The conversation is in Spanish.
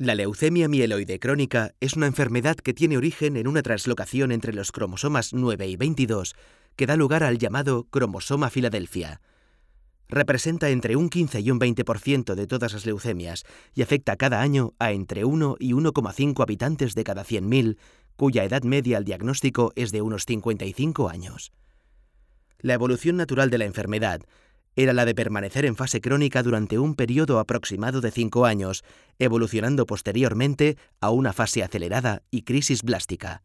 La leucemia mieloide crónica es una enfermedad que tiene origen en una translocación entre los cromosomas 9 y 22 que da lugar al llamado cromosoma Filadelfia. Representa entre un 15 y un 20% de todas las leucemias y afecta cada año a entre 1 y 1,5 habitantes de cada 100.000, cuya edad media al diagnóstico es de unos 55 años. La evolución natural de la enfermedad era la de permanecer en fase crónica durante un periodo aproximado de cinco años, evolucionando posteriormente a una fase acelerada y crisis blástica.